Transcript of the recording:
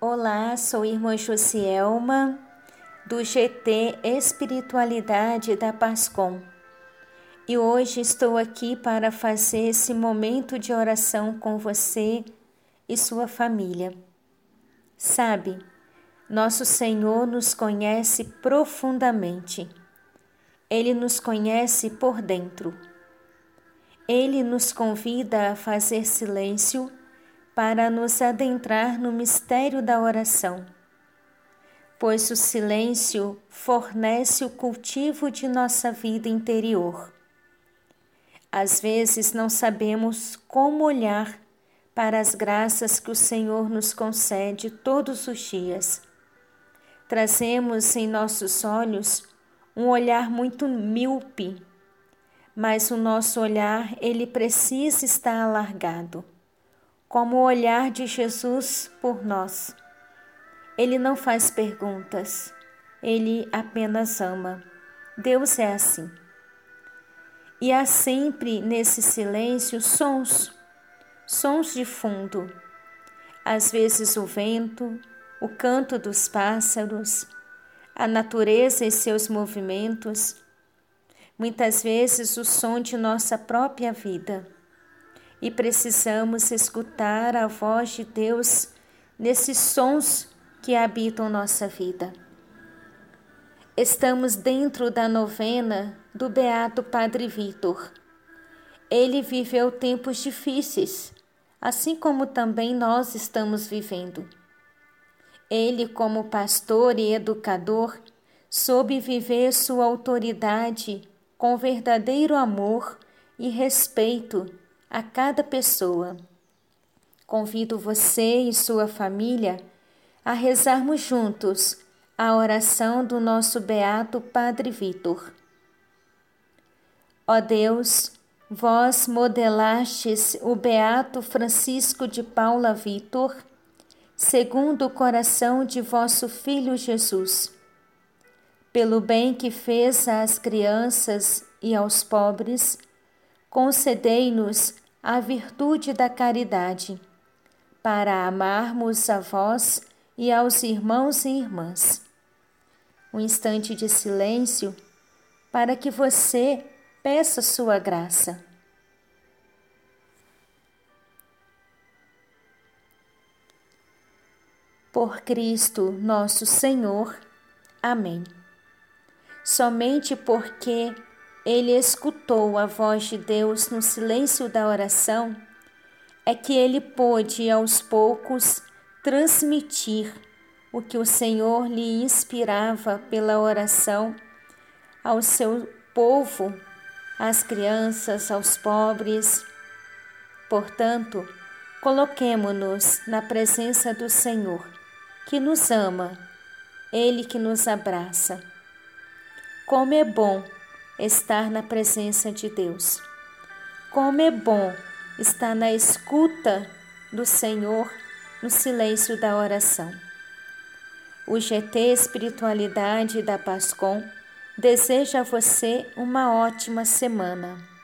Olá, sou irmã Josielma, do GT Espiritualidade da Pascom. E hoje estou aqui para fazer esse momento de oração com você e sua família. Sabe, nosso Senhor nos conhece profundamente. Ele nos conhece por dentro. Ele nos convida a fazer silêncio para nos adentrar no mistério da oração, pois o silêncio fornece o cultivo de nossa vida interior. Às vezes não sabemos como olhar para as graças que o Senhor nos concede todos os dias. Trazemos em nossos olhos um olhar muito míope, mas o nosso olhar ele precisa estar alargado como o olhar de Jesus por nós. Ele não faz perguntas, ele apenas ama. Deus é assim. E há sempre nesse silêncio sons, sons de fundo. Às vezes o vento, o canto dos pássaros, a natureza e seus movimentos, muitas vezes o som de nossa própria vida e precisamos escutar a voz de Deus nesses sons que habitam nossa vida. Estamos dentro da novena do Beato Padre Vitor. Ele viveu tempos difíceis, assim como também nós estamos vivendo. Ele, como pastor e educador, soube viver sua autoridade com verdadeiro amor e respeito a cada pessoa. Convido você e sua família a rezarmos juntos a oração do nosso beato Padre Vitor. Ó Deus, vós modelastes o beato Francisco de Paula Vitor, segundo o coração de vosso Filho Jesus. Pelo bem que fez às crianças e aos pobres, concedei-nos a virtude da caridade, para amarmos a vós e aos irmãos e irmãs. Um instante de silêncio para que você peça sua graça. Por Cristo nosso Senhor. Amém. Somente porque ele escutou a voz de Deus no silêncio da oração, é que ele pôde aos poucos transmitir o que o Senhor lhe inspirava pela oração ao seu povo, às crianças, aos pobres. Portanto, coloquemo-nos na presença do Senhor, que nos ama, Ele que nos abraça. Como é bom estar na presença de Deus. Como é bom estar na escuta do Senhor no silêncio da oração. O GT Espiritualidade da Pascom deseja a você uma ótima semana.